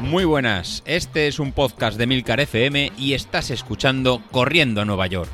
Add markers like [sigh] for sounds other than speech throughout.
Muy buenas, este es un podcast de Milcar FM y estás escuchando Corriendo a Nueva York.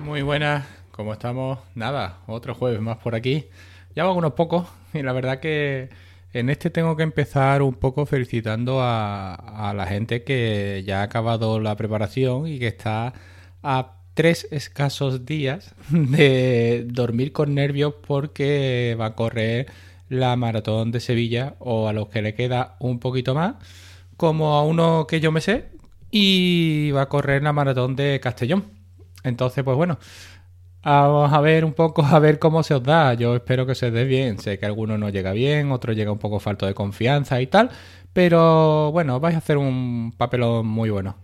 Muy buenas, ¿cómo estamos? Nada, otro jueves más por aquí. Ya van unos pocos y la verdad que en este tengo que empezar un poco felicitando a, la gente que ya ha acabado la preparación y que está a tres escasos días de dormir con nervios porque va a correr la maratón de Sevilla o a los que le queda un poquito más, como a uno que yo me sé, y va a correr la maratón de Castellón. Entonces, pues bueno, vamos a ver un poco, a ver cómo se os da. Yo espero que se os dé bien. Sé que alguno no llega bien, otro llega un poco falto de confianza y tal, pero bueno, vais a hacer un papelón muy bueno.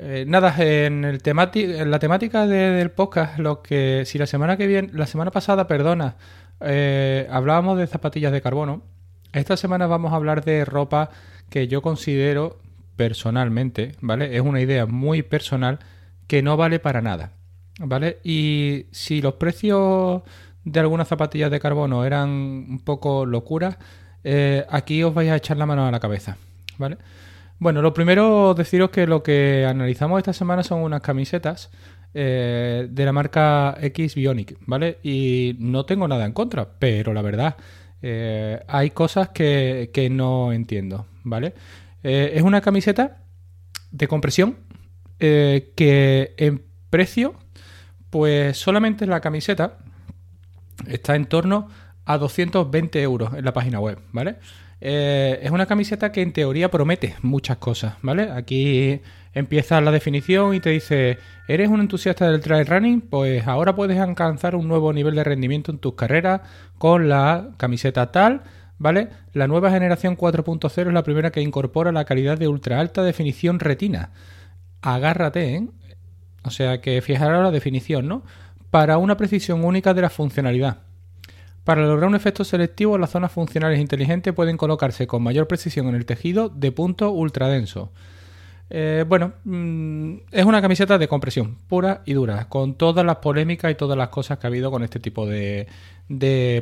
Eh, nada, en, el la temática del podcast, lo que si la semana que viene, la semana pasada, perdona, eh, hablábamos de zapatillas de carbono, esta semana vamos a hablar de ropa que yo considero personalmente, ¿vale? Es una idea muy personal que no vale para nada, ¿vale? Y si los precios de algunas zapatillas de carbono eran un poco locuras, eh, aquí os vais a echar la mano a la cabeza, ¿vale? Bueno, lo primero deciros que lo que analizamos esta semana son unas camisetas eh, de la marca X Bionic, ¿vale? Y no tengo nada en contra, pero la verdad, eh, hay cosas que, no entiendo, ¿vale? Es una camiseta de compresión que en precio, pues solamente la camiseta está en torno a 220 euros en la página web, ¿vale? Eh, es una camiseta que en teoría promete muchas cosas, ¿vale? Aquí empieza la definición y te dice, ¿eres un entusiasta del trail running? Pues ahora puedes alcanzar un nuevo nivel de rendimiento en tus carreras con la camiseta tal, ¿vale? La nueva generación 4.0 es la primera que incorpora la calidad de ultra alta definición retina. Agárrate, ¿eh? O sea que fijaros la definición, ¿no? Para una precisión única de la funcionalidad. Para lograr un efecto selectivo, las zonas funcionales inteligentes pueden colocarse con mayor precisión en el tejido de punto ultradenso. Eh, bueno, mm, es una camiseta de compresión pura y dura, con todas las polémicas y todas las cosas que ha habido con este tipo de,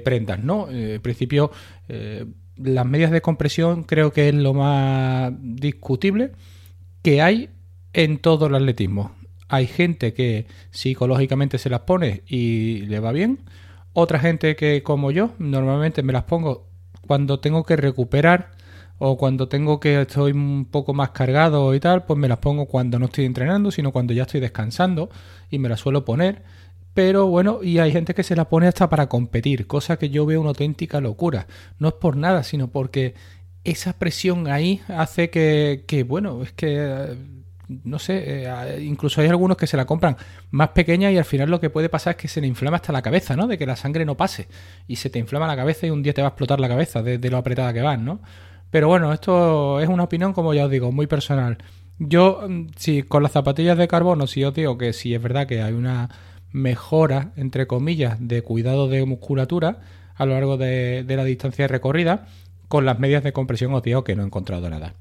prendas, ¿no? Eh, en principio, eh, las medias de compresión creo que es lo más discutible que hay en todo el atletismo. Hay gente que psicológicamente se las pone y le va bien otra gente que como yo, normalmente me las pongo cuando tengo que recuperar o cuando tengo que estoy un poco más cargado y tal, pues me las pongo cuando no estoy entrenando, sino cuando ya estoy descansando y me las suelo poner. Pero bueno, y hay gente que se las pone hasta para competir, cosa que yo veo una auténtica locura. No es por nada, sino porque esa presión ahí hace que, que bueno, es que no sé, eh, incluso hay algunos que se la compran más pequeña y al final lo que puede pasar es que se le inflama hasta la cabeza, ¿no? De que la sangre no pase y se te inflama la cabeza y un día te va a explotar la cabeza de, lo apretada que vas, ¿no? Pero bueno, esto es una opinión, como ya os digo, muy personal. Yo, mm, si con las zapatillas de carbono, si os digo que si es verdad que hay una mejora, entre comillas, de cuidado de musculatura a lo largo de, de la distancia recorrida, con las medias de compresión os digo que no he encontrado nada.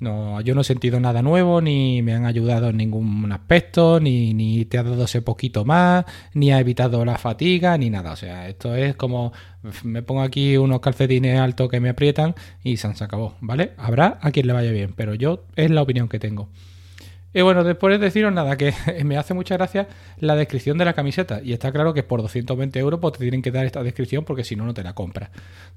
No, yo no he sentido nada nuevo, ni me han ayudado en ningún aspecto, ni, ni te ha dado ese poquito más, ni ha evitado la fatiga, ni nada. O sea, esto es como me pongo aquí unos calcetines altos que me aprietan y se acabó, ¿vale? Habrá a quien le vaya bien, pero yo es la opinión que tengo. Y bueno, después de deciros nada, que [laughs] me hace mucha gracia la descripción de la camiseta. Y está claro que por 220 euros pues, te tienen que dar esta descripción porque si no, no te la compras.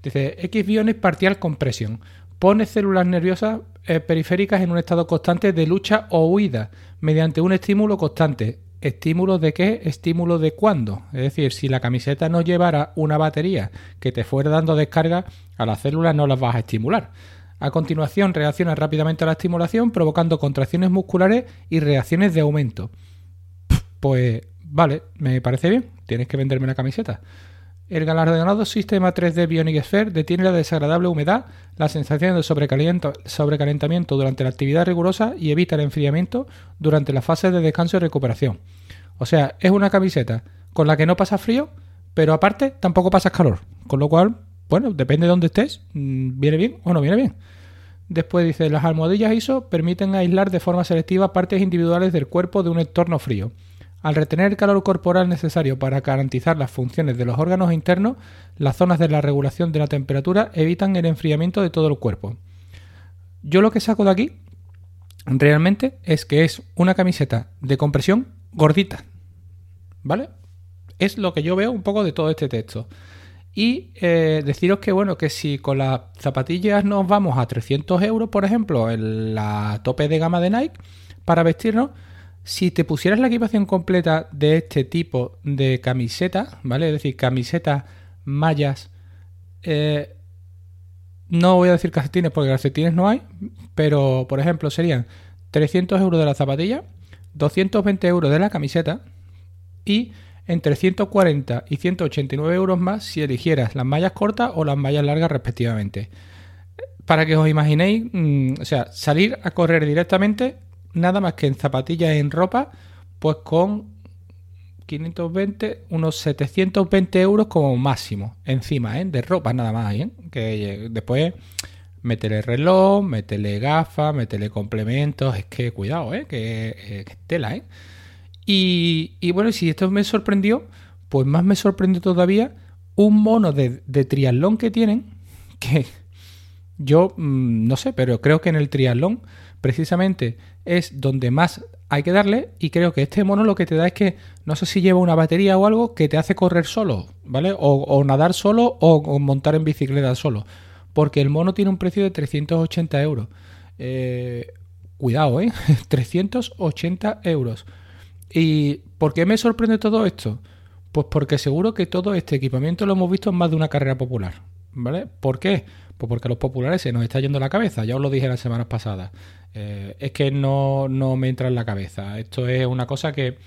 Dice, X-Biones partial compresión pone células nerviosas eh, periféricas en un estado constante de lucha o huida mediante un estímulo constante. ¿Estímulo de qué? ¿Estímulo de cuándo? Es decir, si la camiseta no llevara una batería que te fuera dando descarga, a las células no las vas a estimular. A continuación reacciona rápidamente a la estimulación provocando contracciones musculares y reacciones de aumento. Pues vale, me parece bien, tienes que venderme la camiseta. El galardonado sistema 3D Bionic Sphere detiene la desagradable humedad, la sensación de sobrecalentamiento durante la actividad rigurosa y evita el enfriamiento durante las fases de descanso y recuperación. O sea, es una camiseta con la que no pasa frío, pero aparte tampoco pasas calor. Con lo cual, bueno, depende de dónde estés, mm, viene bien o no viene bien. Después dice, las almohadillas ISO permiten aislar de forma selectiva partes individuales del cuerpo de un entorno frío. Al retener el calor corporal necesario para garantizar las funciones de los órganos internos, las zonas de la regulación de la temperatura evitan el enfriamiento de todo el cuerpo. Yo lo que saco de aquí realmente es que es una camiseta de compresión gordita. ¿Vale? Es lo que yo veo un poco de todo este texto. Y eh, deciros que, bueno, que si con las zapatillas nos vamos a 300 euros, por ejemplo, en la tope de gama de Nike, para vestirnos, si te pusieras la equipación completa de este tipo de camiseta, ¿vale? Es decir, camiseta, mallas, eh, no voy a decir calcetines porque calcetines no hay, pero por ejemplo serían 300 euros de la zapatilla, 220 euros de la camiseta y entre 140 y 189 euros más si eligieras las mallas cortas o las mallas largas respectivamente. Para que os imaginéis, mm, o sea, salir a correr directamente, nada más que en zapatillas y en ropa, pues con 520, unos 720 euros como máximo, encima, ¿eh? de ropa nada más, ¿eh? que después métele reloj, métele gafas, métele complementos, es que cuidado, ¿eh? que, eh, que tela, ¿eh? Y, bueno, si esto me sorprendió, pues más me sorprendió todavía un mono de, de triatlón que tienen, que yo mm, no sé, pero creo que en el triatlón precisamente es donde más hay que darle y creo que este mono lo que te da es que no sé si lleva una batería o algo que te hace correr solo, ¿vale? O, nadar solo o, montar en bicicleta solo, porque el mono tiene un precio de 380 euros. Eh, cuidado, ¿eh? [laughs] 380 euros. ¿Y por qué me sorprende todo esto? Pues porque seguro que todo este equipamiento lo hemos visto en más de una carrera popular. ¿Vale? ¿Por qué? Pues porque a los populares se nos está yendo la cabeza, ya os lo dije las semanas pasadas. Eh, es que no, me entra en la cabeza. Esto es una cosa que,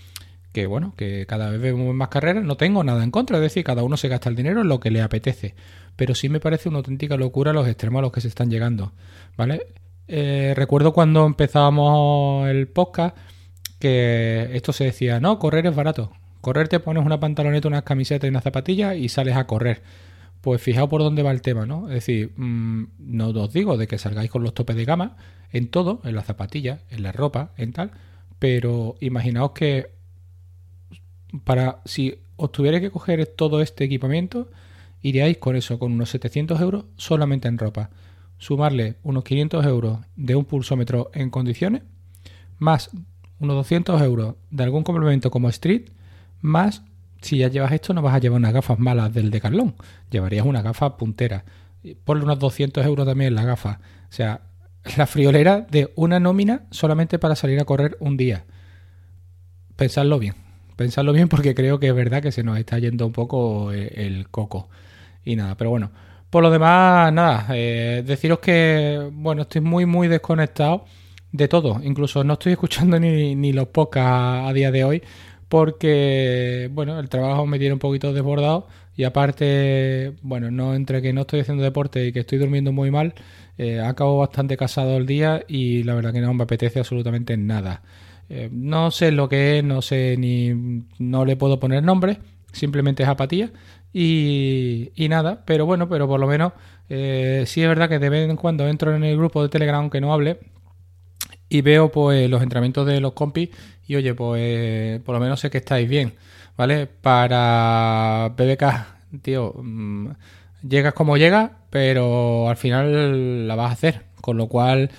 que, bueno, que cada vez vemos más carreras, no tengo nada en contra, es decir, cada uno se gasta el dinero en lo que le apetece. Pero sí me parece una auténtica locura los extremos a los que se están llegando. ¿Vale? Eh, recuerdo cuando empezábamos el podcast que esto se decía, no, correr es barato. Correr te pones una pantaloneta, unas camisetas y unas zapatillas y sales a correr. Pues fijaos por dónde va el tema, ¿no? Es decir, mm, no os digo de que salgáis con los topes de gama en todo, en las zapatillas, en la ropa, en tal, pero imaginaos que para si os tuviera que coger todo este equipamiento, iríais con eso, con unos 700 euros solamente en ropa. Sumarle unos 500 euros de un pulsómetro en condiciones, más unos 200 euros de algún complemento como Street, más si ya llevas esto no vas a llevar unas gafas malas del Decathlon, llevarías una gafa puntera. Ponle unos 200 euros también la gafa. O sea, la friolera de una nómina solamente para salir a correr un día. Pensadlo bien, pensadlo bien porque creo que es verdad que se nos está yendo un poco el coco. Y nada, pero bueno. Por lo demás, nada, eh, deciros que, bueno, estoy muy, muy desconectado de todo. Incluso no estoy escuchando [laughs] ni, ni los podcasts a día de hoy porque, bueno, el trabajo me tiene un poquito desbordado y aparte, bueno, no entre que no estoy haciendo deporte y que estoy durmiendo muy mal, eh, acabo bastante casado el día y la verdad que no me apetece absolutamente nada. Eh, no sé lo que es, no sé ni, no le puedo poner nombre, simplemente es apatía y, y nada, pero bueno, pero por lo menos eh, sí es verdad que de vez en cuando entro en el grupo de Telegram aunque no hable y veo pues los entrenamientos de los compis y oye, pues por lo menos sé que estáis bien, ¿vale? Para BBK, tío, mm, llegas como llegas, pero al final la vas a hacer, con lo cual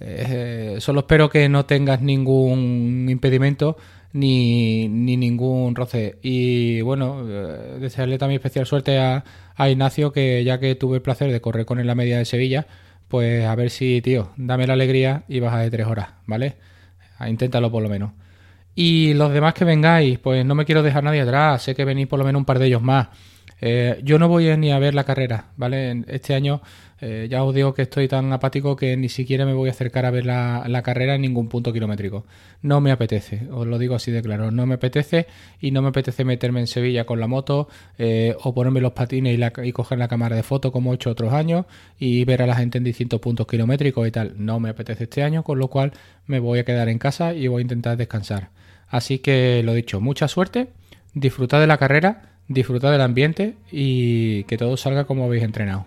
eh, solo espero que no tengas ningún impedimento ni, ni ningún roce. Y bueno, eh, desearle también especial suerte a, a Ignacio, que ya que tuve el placer de correr con él la media de Sevilla, pues a ver si, tío, dame la alegría y baja de tres horas, ¿vale? Ah, inténtalo por lo menos. Y los demás que vengáis, pues no me quiero dejar nadie atrás, sé que venís por lo menos un par de ellos más. Eh, yo no voy ni a ver la carrera, ¿vale? Este año eh, ya os digo que estoy tan apático que ni siquiera me voy a acercar a ver la, carrera en ningún punto kilométrico. No me apetece, os lo digo así de claro, no me apetece y no me apetece meterme en Sevilla con la moto eh, o ponerme los patines y, coger la cámara de foto como he hecho otros años y ver a la gente en distintos puntos kilométricos y tal. No me apetece este año, con lo cual me voy a quedar en casa y voy a intentar descansar. Así que lo dicho, mucha suerte, disfrutad de la carrera disfrutad del ambiente y que todo salga como habéis entrenado.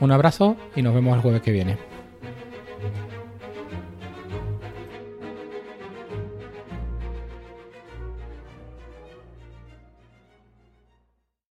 Un abrazo y nos vemos el jueves que viene.